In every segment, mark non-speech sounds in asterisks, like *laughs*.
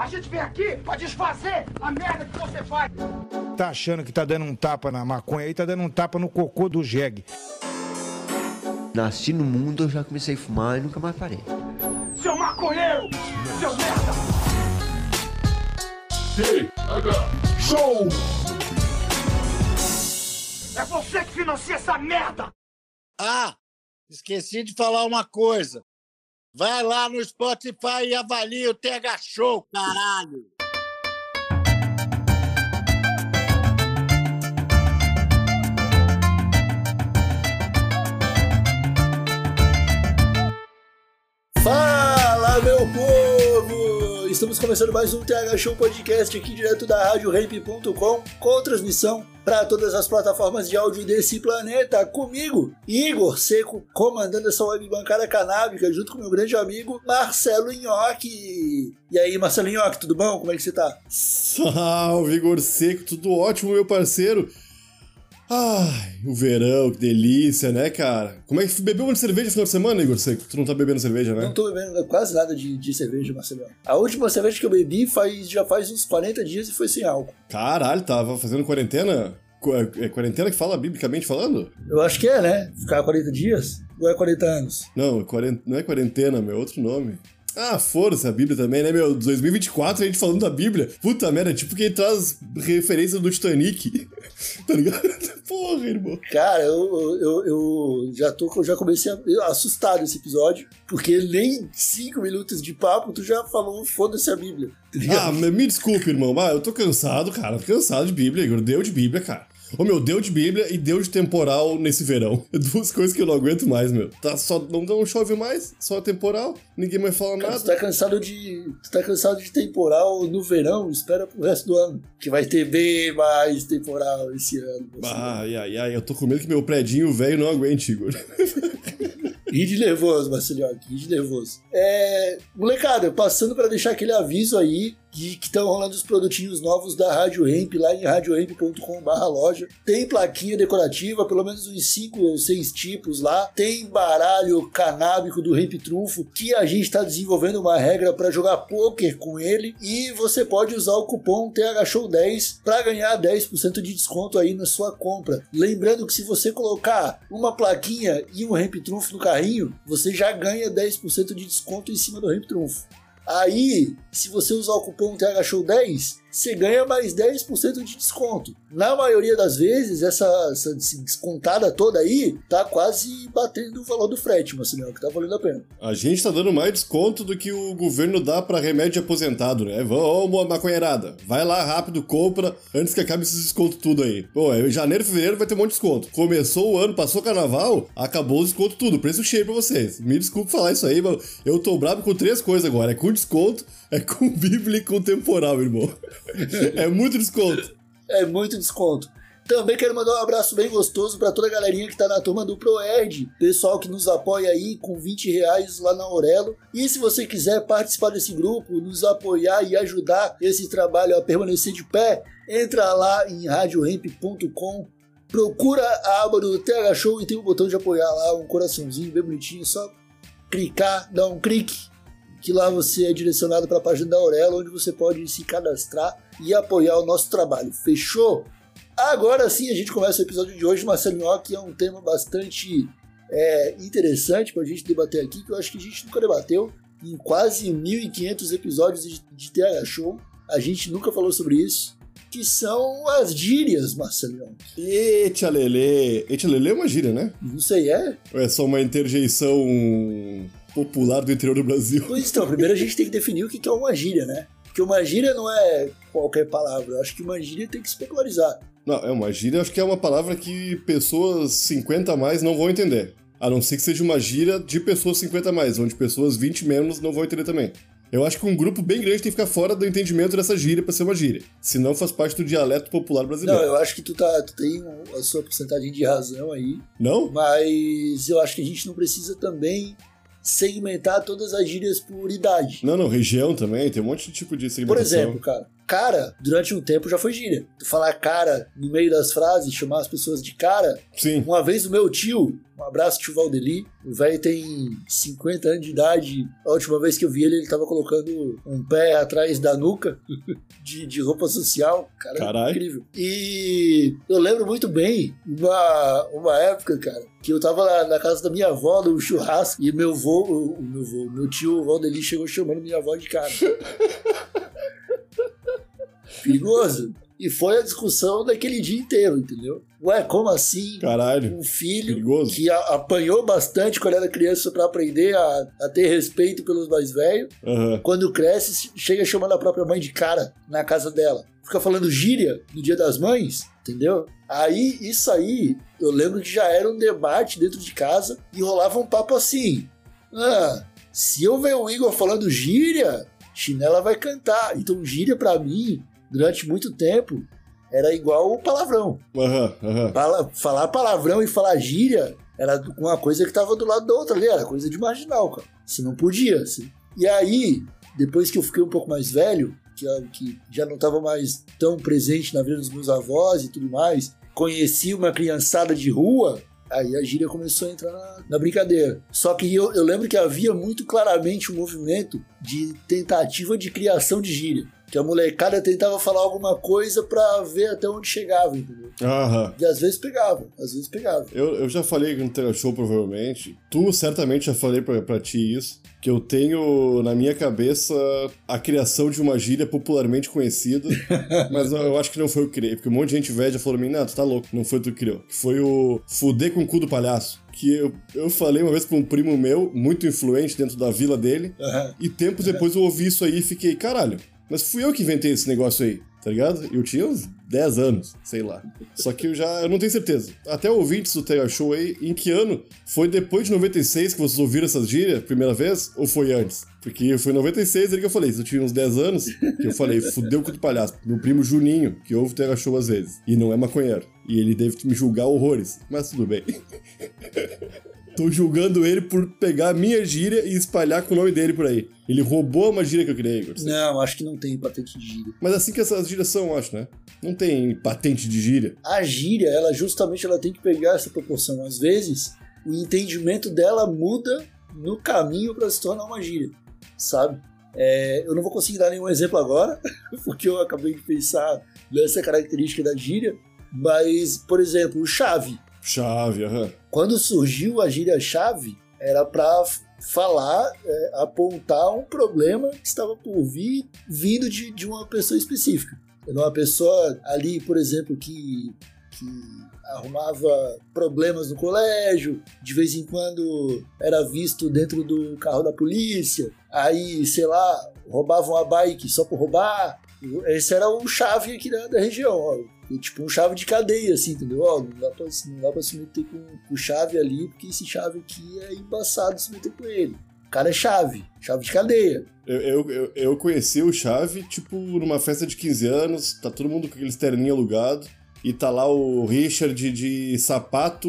A gente vem aqui pra desfazer a merda que você faz. Tá achando que tá dando um tapa na maconha aí, tá dando um tapa no cocô do jegue. Nasci no mundo, eu já comecei a fumar e nunca mais parei. Seu maconheiro! Seu merda! Show! É você que financia essa merda! Ah, esqueci de falar uma coisa. Vai lá no Spotify e avalia o TH Show, caralho! Fala, meu povo! Estamos começando mais um TH Show Podcast aqui direto da RadioRamp.com com transmissão para todas as plataformas de áudio desse planeta. Comigo, Igor Seco, comandando essa web bancada canábica, junto com meu grande amigo Marcelo Nhoque. E aí, Marcelo Nhoque, tudo bom? Como é que você tá? Salve, Igor Seco, tudo ótimo, meu parceiro. Ai, o verão, que delícia, né, cara? Como é que bebeu uma cerveja no final de semana, Igor Seco? Tu não tá bebendo cerveja, né? Não tô bebendo quase nada de, de cerveja, Marcelo. A última cerveja que eu bebi faz, já faz uns 40 dias e foi sem álcool. Caralho, tava fazendo quarentena? Qu- É quarentena que fala biblicamente falando? Eu acho que é, né? Ficar 40 dias? Ou é 40 anos? Não, não é quarentena, meu, é outro nome. Ah, força, a Bíblia também, né, meu? 2024 a gente falando da Bíblia. Puta merda, tipo quem traz referência do Titanic. *laughs* tá ligado? Porra, irmão. Cara, eu, eu, eu já tô, já comecei a, assustado esse episódio, porque nem 5 minutos de papo tu já falou foda-se a Bíblia. Tá? Ah, me desculpe, irmão, mas eu tô cansado, cara. Tô cansado de Bíblia, Igor. Deu de Bíblia, cara. Ô, meu, deu de Bíblia e deu de temporal nesse verão. *laughs* Duas coisas que eu não aguento mais, meu. Tá só, não, não chove mais, só temporal, ninguém mais fala Cara, tu nada. tá cansado de. Tu tá cansado de temporal no verão, espera pro resto do ano. Que vai ter bem mais temporal esse ano. Você Ai, ai, ai, eu tô com medo que meu predinho velho não aguente, Igor. *laughs* Ri de nervoso, Marcelinho, ri de nervoso. É, molecada, passando para deixar aquele aviso aí que estão rolando os produtinhos novos da Rádio Ramp lá em radioramp.com.br loja. Tem plaquinha decorativa, pelo menos uns 5 ou 6 tipos lá. Tem baralho canábico do Ramp Trunfo, que a gente está desenvolvendo uma regra para jogar poker com ele. E você pode usar o cupom THShow10 para ganhar 10% de desconto aí na sua compra. Lembrando que se você colocar uma plaquinha e um Ramp Trunfo no carrinho, você já ganha 10% de desconto em cima do Ramp Trunfo. Aí, se você usar o cupom THShow10, você ganha mais 10% de desconto. Na maioria das vezes, essa, essa descontada toda aí tá quase batendo o valor do frete, Marcelinho, que tá valendo a pena. A gente tá dando mais desconto do que o governo dá pra remédio aposentado, né? Vamos, maconheirada. Vai lá rápido, compra, antes que acabe esses descontos tudo aí. Pô, em janeiro, fevereiro vai ter um monte de desconto. Começou o ano, passou o carnaval, acabou os descontos tudo. Preço cheio pra vocês. Me desculpe falar isso aí, mas eu tô bravo com três coisas agora. É com desconto, é com *laughs* Bíblia e com temporal, irmão. É muito desconto. É muito desconto. Também quero mandar um abraço bem gostoso para toda a galerinha que tá na turma do ProErd, pessoal que nos apoia aí com 20 reais lá na Aurelo. E se você quiser participar desse grupo, nos apoiar e ajudar esse trabalho a permanecer de pé, entra lá em radioramp.com, procura a aba do TH Show e tem um botão de apoiar lá, um coraçãozinho bem bonitinho, só clicar, dar um clique que lá você é direcionado para a página da Aurelo, onde você pode se cadastrar e apoiar o nosso trabalho. Fechou? Agora sim a gente começa o episódio de hoje, Marcelinho, que é um tema bastante é, interessante para a gente debater aqui, que eu acho que a gente nunca debateu em quase 1.500 episódios de, de TH Show. A gente nunca falou sobre isso, que são as gírias, lelê. Eita lelê é uma gíria, né? Não sei, é? Ou é só uma interjeição popular do interior do Brasil? Pois então, primeiro a gente tem que definir o que é uma gíria, né? Porque uma gíria não é qualquer palavra. Eu acho que uma gíria tem que se popularizar. Não, é uma gíria, acho que é uma palavra que pessoas 50 a mais não vão entender. A não ser que seja uma gíria de pessoas 50 a mais, onde pessoas 20 menos não vão entender também. Eu acho que um grupo bem grande tem que ficar fora do entendimento dessa gíria pra ser uma gíria. Senão faz parte do dialeto popular Não, brasileiro. eu acho que tu, tá, tu tem a sua porcentagem de razão aí, Não? mas eu acho que a gente não precisa também segmentar todas as gírias por idade. Não, não, região também, tem um monte de tipo de Por segmentação. exemplo, cara, cara, durante um tempo já foi gíria. Tu falar cara no meio das frases, chamar as pessoas de cara. Sim. Uma vez o meu tio, Um abraço, tio Valdeli. O velho tem 50 anos de idade. A última vez que eu vi ele, ele tava colocando um pé atrás da nuca *laughs* de, de roupa social. Cara, Caralho. incrível. E eu lembro muito bem uma, uma época, cara, que eu tava na, na casa da minha avó, no churrasco, e meu vô, o meu vô, meu tio Valdeli chegou chamando minha avó de cara. *laughs* Perigoso. E foi a discussão daquele dia inteiro, entendeu? Ué, como assim? Caralho. Um filho Perigoso. que a- apanhou bastante quando era criança pra aprender a, a ter respeito pelos mais velhos, Aham. quando cresce, chega chamando a própria mãe de cara na casa dela. Fica falando gíria no dia das mães, entendeu? Aí, isso aí, eu lembro que já era um debate dentro de casa e rolava um papo assim. Ah, se eu ver o Igor falando gíria, chinela vai cantar. Então, gíria pra mim, durante muito tempo, era igual o palavrão. Aham. Pala- falar palavrão e falar gíria era uma coisa que tava do lado da outra ali, era coisa de marginal, cara. Você não podia. você- E aí, depois que eu fiquei um pouco mais velho, que, que já não tava mais tão presente na vida dos meus avós e tudo mais, conheci uma criançada de rua, aí a gíria começou a entrar na, na brincadeira. Só que eu, eu lembro que havia muito claramente um movimento de tentativa de criação de gíria. Que a molecada tentava falar alguma coisa pra ver até onde chegava, entendeu? Aham. E às vezes pegava, às vezes pegava. Eu, eu já falei no Tele Show, provavelmente. Tu certamente já falei pra, pra ti isso. Que eu tenho na minha cabeça a criação de uma gíria popularmente conhecida. *laughs* mas eu acho que não foi eu que criei. Porque um monte de gente velha já falou pra mim: Não, tu tá louco, não foi tu que criou. Que foi o fuder com o cu do palhaço. Que eu, eu falei uma vez pra um primo meu, muito influente dentro da vila dele. Aham. E tempos depois eu ouvi isso aí e fiquei, caralho, mas fui eu que inventei esse negócio aí, tá ligado? Eu tinha uns 10 anos, sei lá. Só que eu já, eu não tenho certeza. Até ouvintes do Tega Show aí, em que ano? Foi depois de 96 que vocês ouviram essas gírias, primeira vez? Ou foi antes? Porque foi em 96 ali que eu falei, se eu tinha uns 10 anos, que eu falei, fudeu com o palhaço. Meu primo Juninho, que ouve o Tega Show às vezes, e não é maconheiro. E ele deve me julgar horrores, mas tudo bem. *laughs* Tô julgando ele por pegar a minha gíria e espalhar com o nome dele por aí. Ele roubou uma gíria que eu criei, Igor. Não, acho que não tem patente de gíria. Mas assim que essas gírias são, acho, né? Não tem patente de gíria. A gíria, ela justamente ela tem que pegar essa proporção. Às vezes, o entendimento dela muda no caminho para se tornar uma gíria, sabe? É, eu não vou conseguir dar nenhum exemplo agora, *laughs* porque eu acabei de pensar nessa característica da gíria, mas, por exemplo, o chave. Chave, aham. Quando surgiu a gíria-chave, era para falar, é, apontar um problema que estava por vir vindo de, de uma pessoa específica. Era uma pessoa ali, por exemplo, que, que arrumava problemas no colégio, de vez em quando era visto dentro do carro da polícia, aí, sei lá, roubava uma bike só por roubar. Esse era o chave aqui da, da região, ó. E, tipo um chave de cadeia, assim, entendeu? Ó, não dá pra, não dá pra se meter com o chave ali, porque esse chave aqui é embaçado se meter com ele. O cara é chave, chave de cadeia. Eu, eu, eu, conheci o Chave, tipo, numa festa de 15 anos, tá todo mundo com aqueles terninho alugado, e tá lá o Richard de, de sapato,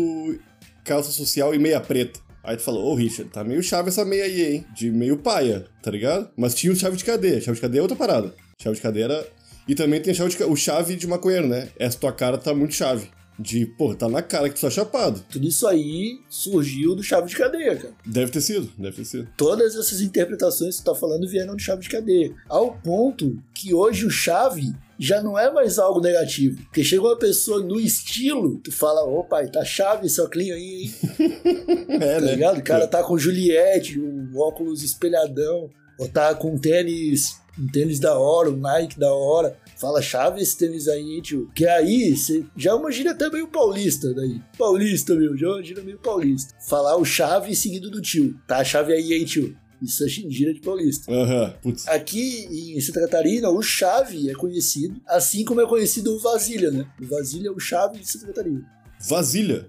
calça social e meia preta. Aí tu falou, ô Richard, tá meio chave essa meia aí, hein? De meio paia, tá ligado? Mas tinha o chave de cadeia. Chave de cadeia é outra parada. Chave de cadeia era. E também tem chave de o chave de maconheiro, né? Essa tua cara tá muito chave. De, pô, tá na cara que tu tá chapado. Tudo isso aí surgiu do chave de cadeia, cara. Deve ter sido, deve ter sido. Todas essas interpretações que tu tá falando vieram de chave de cadeia. Ao ponto que hoje o chave já não é mais algo negativo. Porque chega uma pessoa no estilo, tu fala, ô pai, tá chave esse óculos aí, hein? *laughs* É, Tá né? ligado? O cara tá com Juliette, um óculos espelhadão, ou tá com tênis, um tênis da hora, um Nike da hora. Fala, chave esse tênis aí, hein, tio? Que aí, cê, já é uma gíria até meio paulista daí. Paulista, meu, já é uma gíria meio paulista. Falar o chave seguido do tio. Tá a chave aí, hein, tio? Isso é gíria de paulista. Aham, putz. Aqui em Santa Catarina, o chave é conhecido, assim como é conhecido o vasilha, né? O vasilha é o chave de Santa Catarina. Vasilha.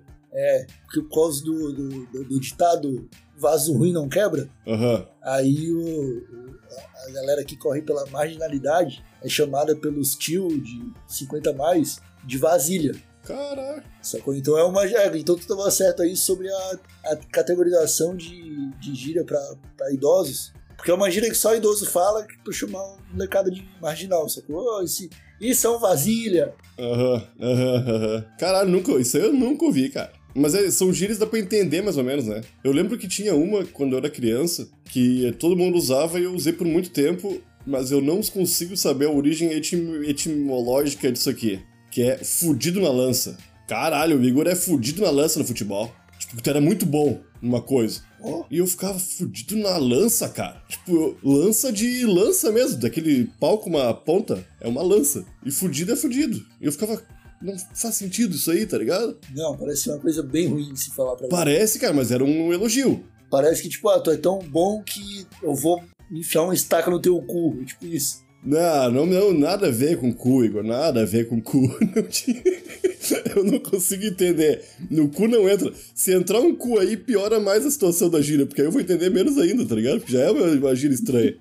Porque por causa do, do, do- do ditado vaso ruim não quebra, Aham. aí o, a- galera que corre pela marginalidade é chamada pelos tio de 50 a mais de vasilha. Caraca. Sacou? Então é uma. é, então tu tava certo aí sobre a, a categorização de, de gíria pra, pra idosos. Porque é uma gíria que só idoso fala que pra chamar uma molecada de marginal, sacou? Ô, esse, isso é um vasilha. Aham, aham, aham. Caralho, nunca, isso aí eu nunca ouvi, cara. Mas é, são gírias dá pra entender mais ou menos, né? Eu lembro que tinha uma quando eu era criança que todo mundo usava e eu usei por muito tempo, mas eu não consigo saber a origem etim etimológica disso aqui, que é fudido na lança. Caralho, o Igor é fudido na lança no futebol. Tipo, tu era muito bom numa coisa. Ó. E eu ficava fudido na lança, cara. Tipo, lança de lança mesmo, daquele pau com uma ponta. É uma lança. E fudido é fudido. E eu ficava. Não faz sentido isso aí, tá ligado? Não, parece uma coisa bem ruim de se falar pra mim. Parece, cara, mas era um elogio. Parece que, tipo, ah, tu é tão bom que eu vou enfiar uma estaca no teu cu. Tipo isso. Não, não, não, nada a ver com cu, Igor, nada a ver com cu. *laughs* Eu não consigo entender. No cu não entra. Se entrar um cu aí, piora mais a situação da gíria, porque aí eu vou entender menos ainda, tá ligado? Porque já é uma, uma gíria estranha.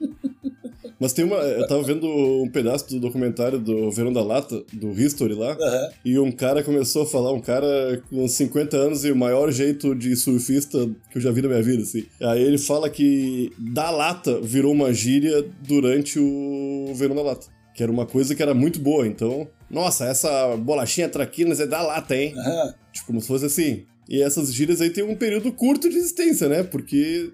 Mas tem uma. Eu tava vendo um pedaço do documentário do Verão da Lata, do History lá, Aham. e um cara começou a falar, um cara com 50 anos e o maior jeito de surfista que eu já vi na minha vida, assim. Aí ele fala que da lata virou uma gíria durante o Verão da Lata. Que era uma coisa que era muito boa, então. Nossa, essa bolachinha traquinas é da lata, hein? Aham. Tipo, como se fosse assim. E essas gírias aí tem um período curto de existência, né? Porque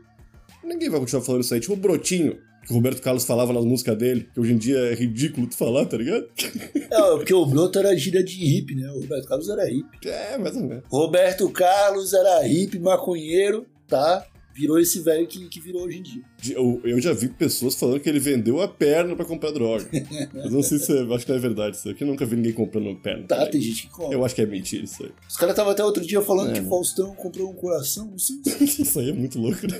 ninguém vai continuar falando isso aí. Tipo brotinho, que o Roberto Carlos falava nas músicas dele, que hoje em dia é ridículo tu falar, tá ligado? *laughs* É, porque o Broto era gíria de hippie, né? O Roberto Carlos era hippie. É, mais ou menos. Roberto Carlos era hippie, maconheiro, tá? Virou esse velho que, que virou hoje em dia. Eu, eu já vi pessoas falando que ele vendeu a perna pra comprar droga. Mas não sei se é, acho que não é verdade isso aqui. Eu nunca vi ninguém comprando perna. Tá, tem gente que compra. Eu acho que é mentira isso aí. Os caras estavam até outro dia falando É, que mano. Faustão comprou um coração. Não sei. *laughs* Isso aí é muito louco, né?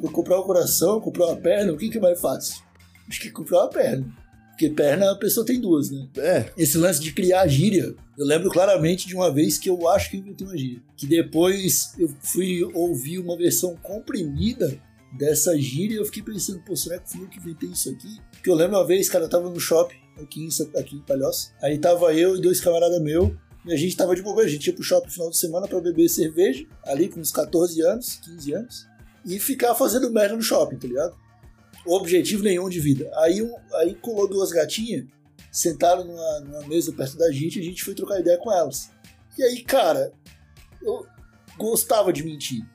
Vou comprar um coração, comprar uma perna, o que, que é mais fácil? Acho que comprar uma perna. Porque perna a pessoa tem duas, né? É, Esse lance de criar gíria, eu lembro claramente de uma vez que eu acho que eu inventei uma gíria. Que depois eu fui ouvir uma versão comprimida dessa gíria e eu fiquei pensando, pô, será que fui eu que inventei isso aqui? Porque eu lembro uma vez, cara, eu tava no shopping aqui em, aqui em Palhoça. Aí tava eu e dois camaradas meus. E a gente tava de bobeira, a gente ia pro shopping no final de semana pra beber cerveja, ali com uns 14 anos, 15 anos, e ficar fazendo merda no shopping, tá ligado? Objetivo nenhum de vida. Aí, um- aí colou duas gatinhas, sentaram numa, numa mesa perto da gente e a gente foi trocar ideia com elas. E aí, cara, eu gostava de mentir,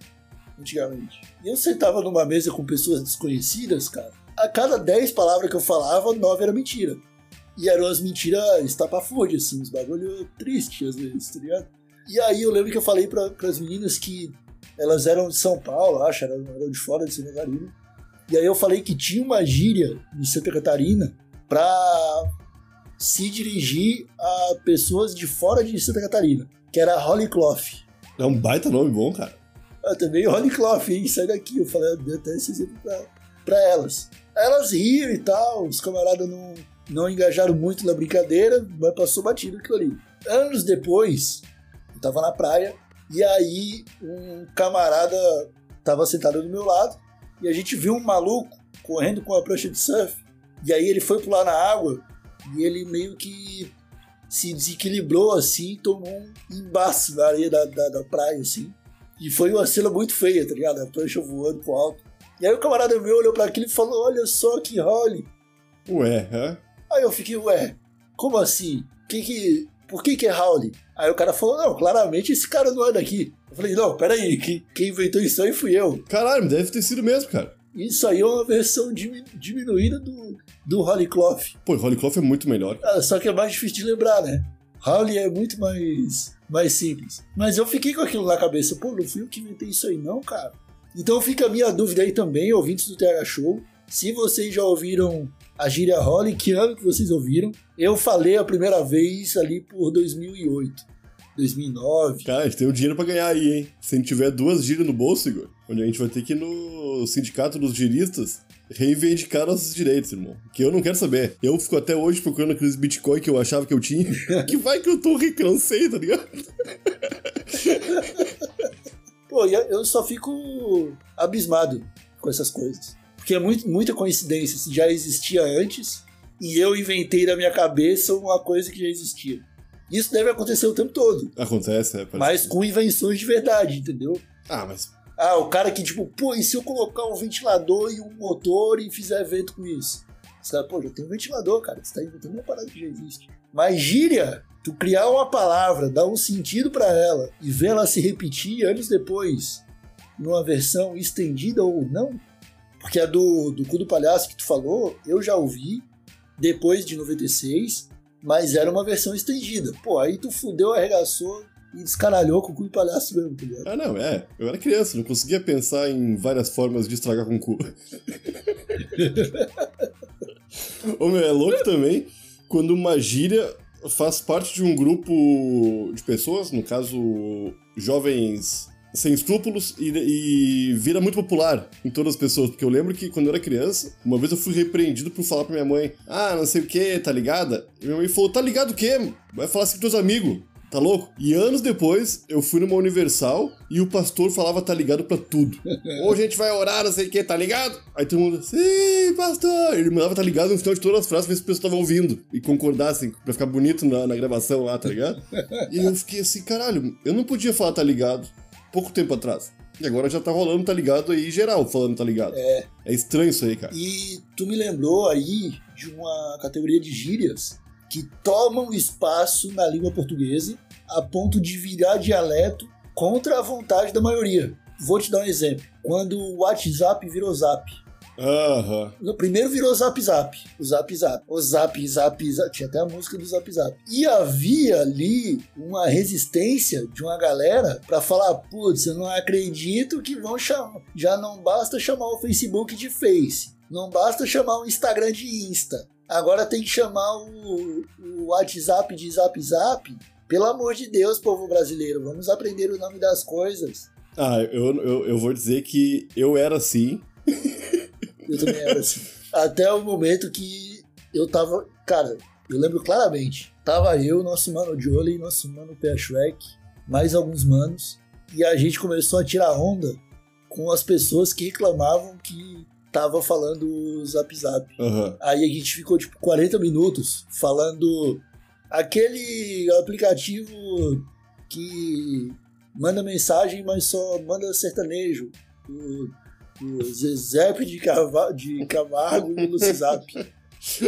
antigamente. E eu sentava numa mesa com pessoas desconhecidas, cara. A cada 10 palavras que eu falava, 9 era mentira. E eram as mentiras estapafúrdias, assim, uns bagulho triste às vezes, tá ligado? E aí eu lembro que eu falei para as meninas que elas eram de São Paulo, acho, eram, eram de fora de Santa Catarina. E aí eu falei que tinha uma gíria em Santa Catarina pra se dirigir a pessoas de fora de Santa Catarina, que era Holy Cloth. é um baita nome bom, cara. Ah, também Holy Cloth, hein? Sai daqui. Eu falei, eu dei até esse exemplo pra, pra elas. Aí elas riram e tal, os camaradas não, não engajaram muito na brincadeira, mas passou batido aquilo ali. Anos depois, eu tava na praia, e aí um camarada tava sentado do meu lado, e a gente viu um maluco correndo com a prancha de surf, e aí ele foi pular na água, e ele meio que se desequilibrou assim, tomou um embaço na areia da, da, da praia, assim. E foi uma cena muito feia, tá ligado? A prancha voando pro alto. E aí o camarada meu olhou pra aquilo e falou: Olha só que role. Ué, hã? Aí eu fiquei, ué, como assim? Que que, por que que é Howley? Aí o cara falou, não, claramente esse cara não é daqui. Eu falei, não, peraí, quem, quem inventou isso aí fui eu. Caralho, deve ter sido mesmo, cara. Isso aí é uma versão dimi- diminuída do, do Holy Cloth. Pô, Holy Cloth é muito melhor. Ah, Só que é mais difícil de lembrar, né? Howley é muito mais, mais simples. Mas eu fiquei com aquilo na cabeça, pô, não fui eu que inventei isso aí não, cara. Então fica a minha dúvida aí também, ouvintes do TH Show. Se vocês já ouviram a gíria Holly, que ano que vocês ouviram? Eu falei a primeira vez ali por 2008, 2009. Cara, a gente tem o dinheiro pra ganhar aí, hein? Se a gente tiver duas gírias no bolso, Igor, onde a gente vai ter que ir no sindicato dos giristas reivindicar nossos direitos, irmão. Que eu não quero saber. Eu fico até hoje procurando aqueles Bitcoin que eu achava que eu tinha. *laughs* que vai que eu tô não sei, tá ligado? Pô, eu só fico abismado com essas coisas. Porque é muito, muita coincidência. Isso já existia antes e eu inventei na minha cabeça uma coisa que já existia. Isso deve acontecer o tempo todo. Acontece, é. Mas que- com invenções de verdade, entendeu? Ah, mas. Ah, o cara que, tipo, pô, e se eu colocar um ventilador e um motor e fizer evento com isso? Os caras, pô, já tem um ventilador, cara. Você tá inventando uma parada que já existe. Mas gíria, tu criar uma palavra, dar um sentido pra ela e ver ela se repetir anos depois, numa versão estendida ou não, porque a do, do cu do palhaço que tu falou, eu já ouvi depois de 96, mas era uma versão estendida. Pô, aí tu fudeu, arregaçou e descaralhou com o cu do palhaço mesmo, tá ligado? Ah, não, é. Eu era criança, não conseguia pensar em várias formas de estragar com o cu. *laughs* Ô, meu, é louco também quando uma gíria faz parte de um grupo de pessoas, no caso, jovens sem escrúpulos, e, e vira muito popular em todas as pessoas. Porque eu lembro que quando eu era criança, uma vez eu fui repreendido por falar pra minha mãe: Ah, não sei o que, tá ligada? E minha mãe falou: Tá ligado o quê? Vai falar assim com teus amigos. Tá louco? E anos depois, eu fui numa Universal e o pastor falava tá ligado pra tudo. *laughs* Hoje a gente vai orar, não sei o que, tá ligado? Aí todo mundo, sim, pastor! Ele mandava tá ligado no final de todas as frases, ver se as pessoas estavam ouvindo e concordassem, pra ficar bonito na, na gravação lá, tá ligado? *laughs* e eu fiquei assim, caralho, eu não podia falar tá ligado pouco tempo atrás. E agora já tá rolando, tá ligado aí, geral falando, tá ligado? É. É estranho isso aí, cara. E tu me lembrou aí de uma categoria de gírias que tomam espaço na língua portuguesa a ponto de virar dialeto contra a vontade da maioria. Vou te dar um exemplo. Quando o WhatsApp virou Zap. Aham. Primeiro virou Zap Zap. O Zap Zap. O Zap Zap Zap. Tinha até a música do Zap Zap. E havia ali uma resistência de uma galera pra falar: putz, eu não acredito que vão chamar. Já não basta chamar o Facebook de Face. Não basta chamar o Instagram de Insta. Agora tem que chamar o, o WhatsApp de Zap Zap. Pelo amor de Deus, povo brasileiro, vamos aprender o nome das coisas. Ah, eu, eu, eu vou dizer que eu era assim. *laughs* Eu também era assim. Até o momento que eu tava. Cara, eu lembro claramente. Tava eu, nosso mano Jolie, nosso mano Pé Shrek, mais alguns manos. E a gente começou a tirar onda com as pessoas que reclamavam que tava falando zap zap. Aham. Aí a gente ficou tipo 40 minutos falando aquele aplicativo que manda mensagem, mas só manda sertanejo. O, o Zezep de, Cava, de Camargo e o Lucizap.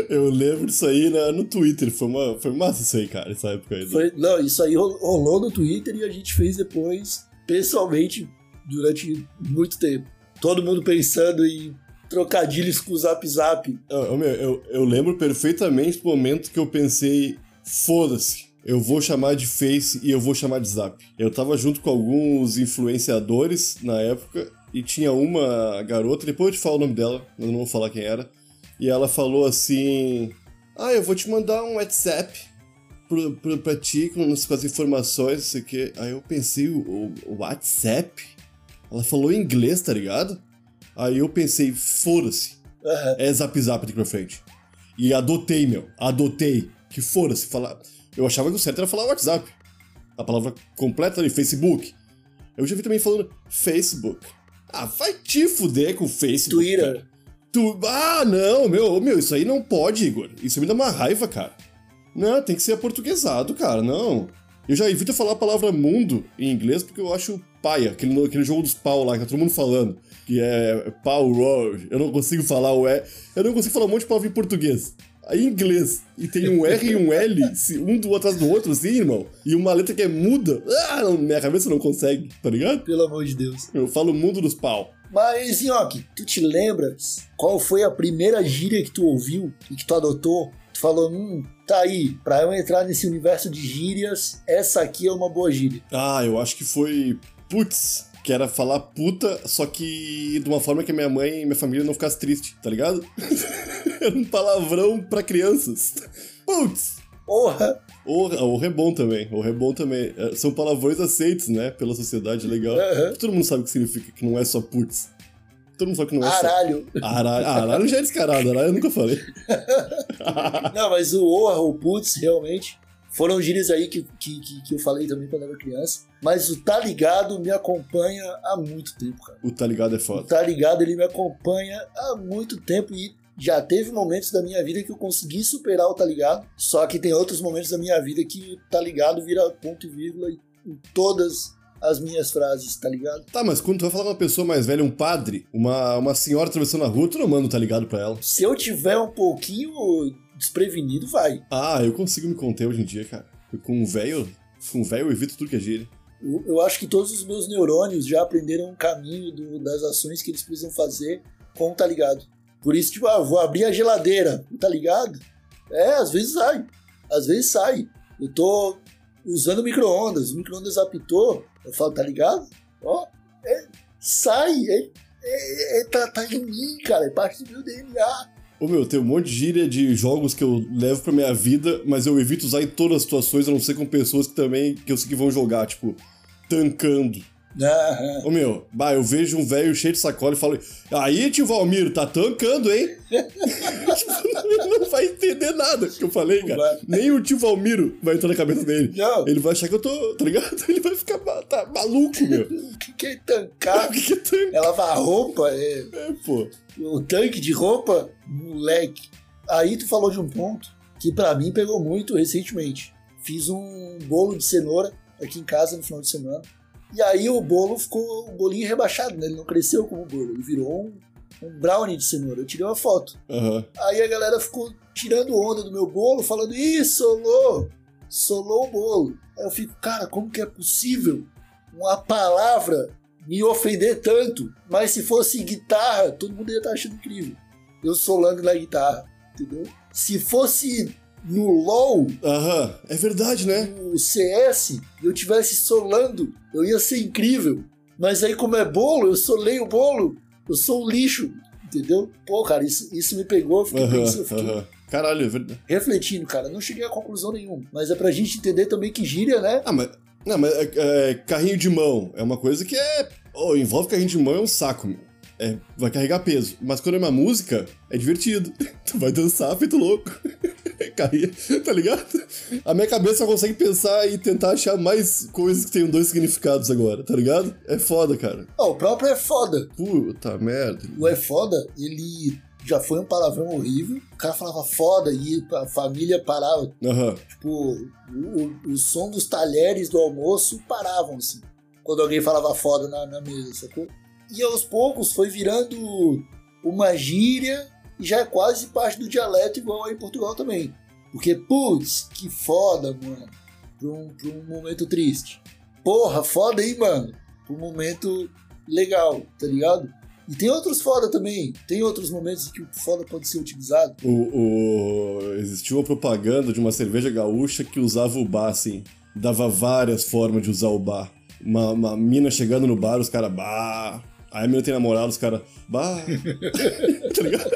Eu lembro disso aí na- no Twitter. Foi, uma, foi massa isso aí, cara, essa época aí. né? Foi, não, isso aí ro- rolou no Twitter e a gente fez depois, pessoalmente, durante muito tempo. Todo mundo pensando em trocadilhos com o Zap Zap. Eu, eu, meu, eu, eu lembro perfeitamente do momento que eu pensei: foda-se, eu vou chamar de Face e eu vou chamar de Zap. Eu tava junto com alguns influenciadores na época e tinha uma garota, depois eu te falo o nome dela, eu não vou falar quem era, e ela falou assim: Ah, eu vou te mandar um WhatsApp. Pro, pro, pra ti com, as- com as informações, não sei o que. Aí eu pensei, o, o- WhatsApp? Ela falou em inglês, tá ligado? Aí eu pensei, foda-se, Aham. é zap zap daqui pra frente. E adotei, meu. Adotei. Que foda-se falar. Eu achava que o certo era falar WhatsApp. A palavra completa ali, Facebook. Eu já vi também falando Facebook. Ah, vai te fuder com o Facebook. Twitter. cara. Tu... Ah, não, meu, meu, isso aí não pode, Igor. Isso me dá uma raiva, cara. Não, tem que ser aportuguesado, cara, não. Eu já evito falar a palavra mundo em inglês porque eu acho paia, aquele, aquele jogo dos pau lá que tá todo mundo falando. Que é pau world. Eu não consigo falar o E. Eu não consigo falar um monte de palavra em português. Em inglês, e tem um R e um L, um do atrás do outro, assim, irmão. E uma letra que é muda. Ah, não, minha cabeça não consegue, tá ligado? Pelo amor de Deus. Eu falo mundo dos pau. Mas, Nhoque, tu te lembras qual foi a primeira gíria que tu ouviu e que tu adotou? Tu falou, hum, tá aí, pra eu entrar nesse universo de gírias, essa aqui é uma boa gíria. Ah, eu acho que foi. Putz, que era falar puta, só que de uma forma que a minha mãe e minha família não ficasse triste, tá ligado? *laughs* era um palavrão pra crianças. Putz! Porra! O, o rebom também, o rebom também. É, São palavrões aceitos, né, pela sociedade legal. Aham. Todo mundo sabe o que significa, que não é só putz. Todo mundo sabe que não é Aralho. só. Aralho. Ah, aralho já é descarado, aralho eu nunca falei. *laughs* Não, mas o orra, o putz, realmente, foram gírias aí que, que, que, que eu falei também quando era criança. Mas o tá ligado me acompanha há muito tempo, cara. O tá ligado é O foda. tá ligado, ele me acompanha há muito tempo e já teve momentos da minha vida que eu consegui superar o tá ligado. Só que tem outros momentos da minha vida que o tá ligado vira ponto e vírgula em todas as minhas frases, tá ligado? Tá, mas quando tu vai falar com uma pessoa mais velha, um padre, uma, uma senhora atravessando a rua, tu não manda, tá ligado pra ela? Se eu tiver um pouquinho desprevenido, vai. Ah, eu consigo me conter hoje em dia, cara. Eu, com um velho, com um velho eu evito tudo que é gíria. Eu, eu acho que todos os meus neurônios já aprenderam um caminho do- das ações que eles precisam fazer com o tá ligado. Por isso, tipo, ah, vou abrir a geladeira, tá ligado? É, às vezes sai. Às vezes sai. Eu tô usando micro-ondas, o micro-ondas apitou, eu falo, tá ligado? Ó, é, sai, é, é- é- tá, tá em mim, cara, é parte do meu DNA. Ô meu, tem um monte de gíria de jogos que eu levo pra minha vida, mas eu evito usar em todas as situações, a não ser com pessoas que também, que eu sei que vão jogar, tipo, tancando. Ô meu, bah, eu vejo um velho cheio de sacola e falo, aí tio Valmiro, tá tancando, hein? *laughs* *laughs* Vai entender nada que eu falei, cara. Nem o tio Valmiro vai entrar na cabeça dele. Não. Ele vai achar que eu tô, tá ligado? *laughs* Ele vai ficar tá maluco, meu. *laughs* O que, que é tancar? O que que é tanque? É lavar roupa, é É, pô. o tanque de roupa, moleque. Aí tu falou de um ponto que pra mim pegou muito recentemente. Fiz um bolo de cenoura aqui em casa no final de semana. E aí o bolo ficou um bolinho rebaixado, né? Ele não cresceu como bolo, ele virou um, um brownie de cenoura. Eu tirei uma foto. Aham. Aí a galera ficou tirando onda do meu bolo, falando, ih, solou, solou o bolo. Aí eu fico, cara, como que é possível uma palavra me ofender tanto? Mas se fosse guitarra, todo mundo ia estar achando incrível. Eu solando na guitarra, entendeu? Se fosse no LoL, Aham. É verdade, né? no CS, eu tivesse solando, eu ia ser incrível. Mas aí, como é bolo, eu solei o bolo, eu sou um lixo, entendeu? Pô, cara, isso, isso me pegou, eu fiquei Aham, pensando, eu fiquei aham. Caralho, é verdade. refletindo, cara. Não cheguei a conclusão nenhuma. Mas é pra gente entender também que gíria, né? Ah, mas. Não, mas é, é, carrinho de mão é uma coisa que é. Oh, envolve carrinho de mão é um saco, meu. É, vai carregar peso. Mas quando é uma música, é divertido. *laughs* Tu vai dançar feito louco. *laughs* Carrinho, tá ligado? A minha cabeça consegue pensar e tentar achar mais coisas que tenham dois significados agora, tá ligado? É foda, cara. Ó, o próprio é foda. Puta merda. O é foda, ele já foi um palavrão horrível. O cara falava foda e a família parava. Aham. Tipo, o, o, o som dos talheres do almoço paravam, assim. Quando alguém falava foda na, na mesa, sacou? E aos poucos foi virando uma gíria e já é quase parte do dialeto, igual aí em Portugal também. Porque, putz, que foda, mano. Pra um, pra um momento triste. Porra, foda aí, mano. Pra um momento legal, tá ligado? E tem outros foda também. Tem outros momentos em que o foda pode ser utilizado. O, o- Existiu uma propaganda de uma cerveja gaúcha que usava o bar, assim. Dava várias formas de usar o bar. Uma, uma mina chegando no bar, os caras, bah. Aí a mina tem namorado, os caras, bah. *laughs* tá ligado?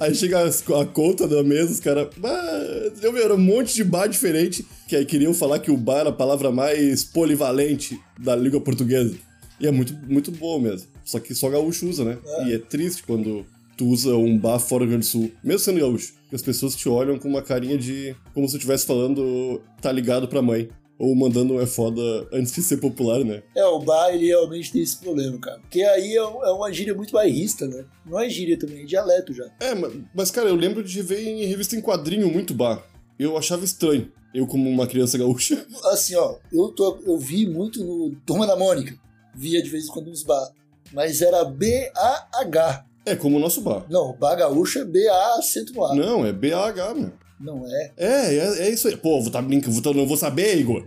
Aí chega as- a conta da mesa, os caras, bah. Eu vi, era um monte de bar diferente. Que aí queriam falar que o bar era a palavra mais polivalente da língua portuguesa. E é muito, muito boa mesmo. Só que só gaúcho usa, né? E é triste quando tu usa um bar fora do Rio Grande do Sul, mesmo sendo gaúcho, que as pessoas te olham com uma carinha de. como se eu estivesse falando tá ligado pra mãe. Ou mandando é foda antes de ser popular, né? É, o bar, ele realmente tem esse problema, cara. Porque aí é, é uma gíria muito bairrista, né? Não é gíria também, é dialeto já. É, ma- mas cara, eu lembro de ver em revista em quadrinho muito bar. Eu achava estranho. Eu, como uma criança gaúcha. *laughs* Assim, ó, eu, tô, eu vi muito no Turma da Mônica. Via de vez em quando nos bar. Mas era B-A-H. É, como o nosso bar. Não, bar gaúcho é B-A, acento no A. Não, é B-A-H, meu. Não é, É, é, é isso aí. Pô, vou tá brincando, não vou saber, Igor.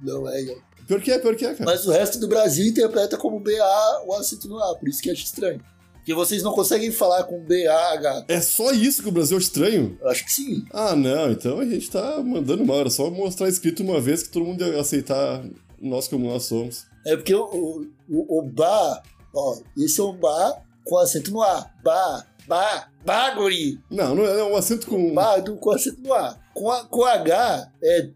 não é. Igor. Pior que é, pior que é, cara. Mas o resto do Brasil interpreta como B-A o acento no A. Por isso que acho estranho. Porque vocês não conseguem falar com B-A-H. É só isso que o Brasil é estranho? Eu acho que sim. Ah, não, então a gente tá mandando mal. Era só mostrar escrito uma vez que todo mundo ia aceitar nós como nós somos. É porque o, o, o, o bar, ó, esse é um bar com acento no A. Bar, bar, bar, guri. Não, não é um acento com. Bar do, com acento no A. Com, a, com H é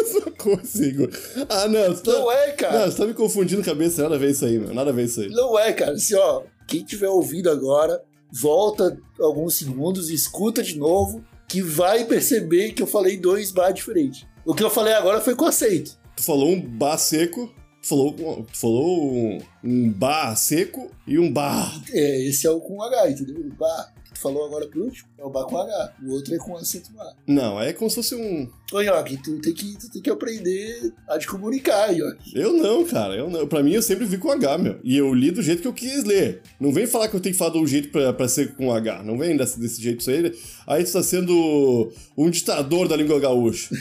mesma coisa, Igor. Ah, não, tá... Não é, cara. Não, você tá me confundindo a cabeça. Nada a ver isso aí, meu. Nada a ver isso aí. Não é, cara. Assim, ó, quem tiver ouvindo agora, volta alguns segundos, escuta de novo, que vai perceber que eu falei dois bar diferentes. O que eu falei agora foi com aceito. Tu falou um bar seco. Tu falou, falou um, um bar seco e um bar. É, esse é o com H, entendeu? O bar que tu falou agora por último, é o bar com H. O outro é com acento A. Não, é como se fosse um. Ô, Nhoque, tu tem, que, tu tem que aprender a te comunicar, Nhoque. Eu não, cara. Eu não. Pra mim, eu sempre vi com H, meu. E eu li do jeito que eu quis ler. Não vem falar que eu tenho que falar do jeito pra, pra ser com H. Não vem desse, desse jeito isso aí. Aí tu tá sendo um ditador da língua gaúcha.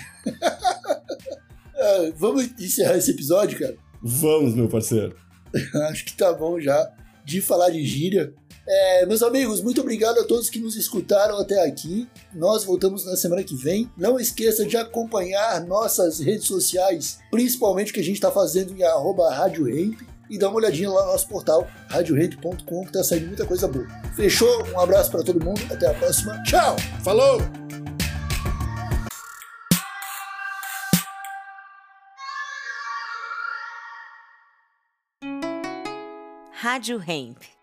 Ah, *laughs* vamos encerrar esse episódio, cara? Vamos, meu parceiro. *laughs* Acho que tá bom já de falar de gíria. É, meus amigos, muito obrigado a todos que nos escutaram até aqui. Nós voltamos na semana que vem. Não esqueça de acompanhar nossas redes sociais, principalmente o que a gente está fazendo em arroba Rádio Ramp. E dá uma olhadinha lá no nosso portal, radioramp.com, que tá saindo muita coisa boa. Fechou? Um abraço para todo mundo. Até a próxima. Tchau! Falou! Rádio Hemp.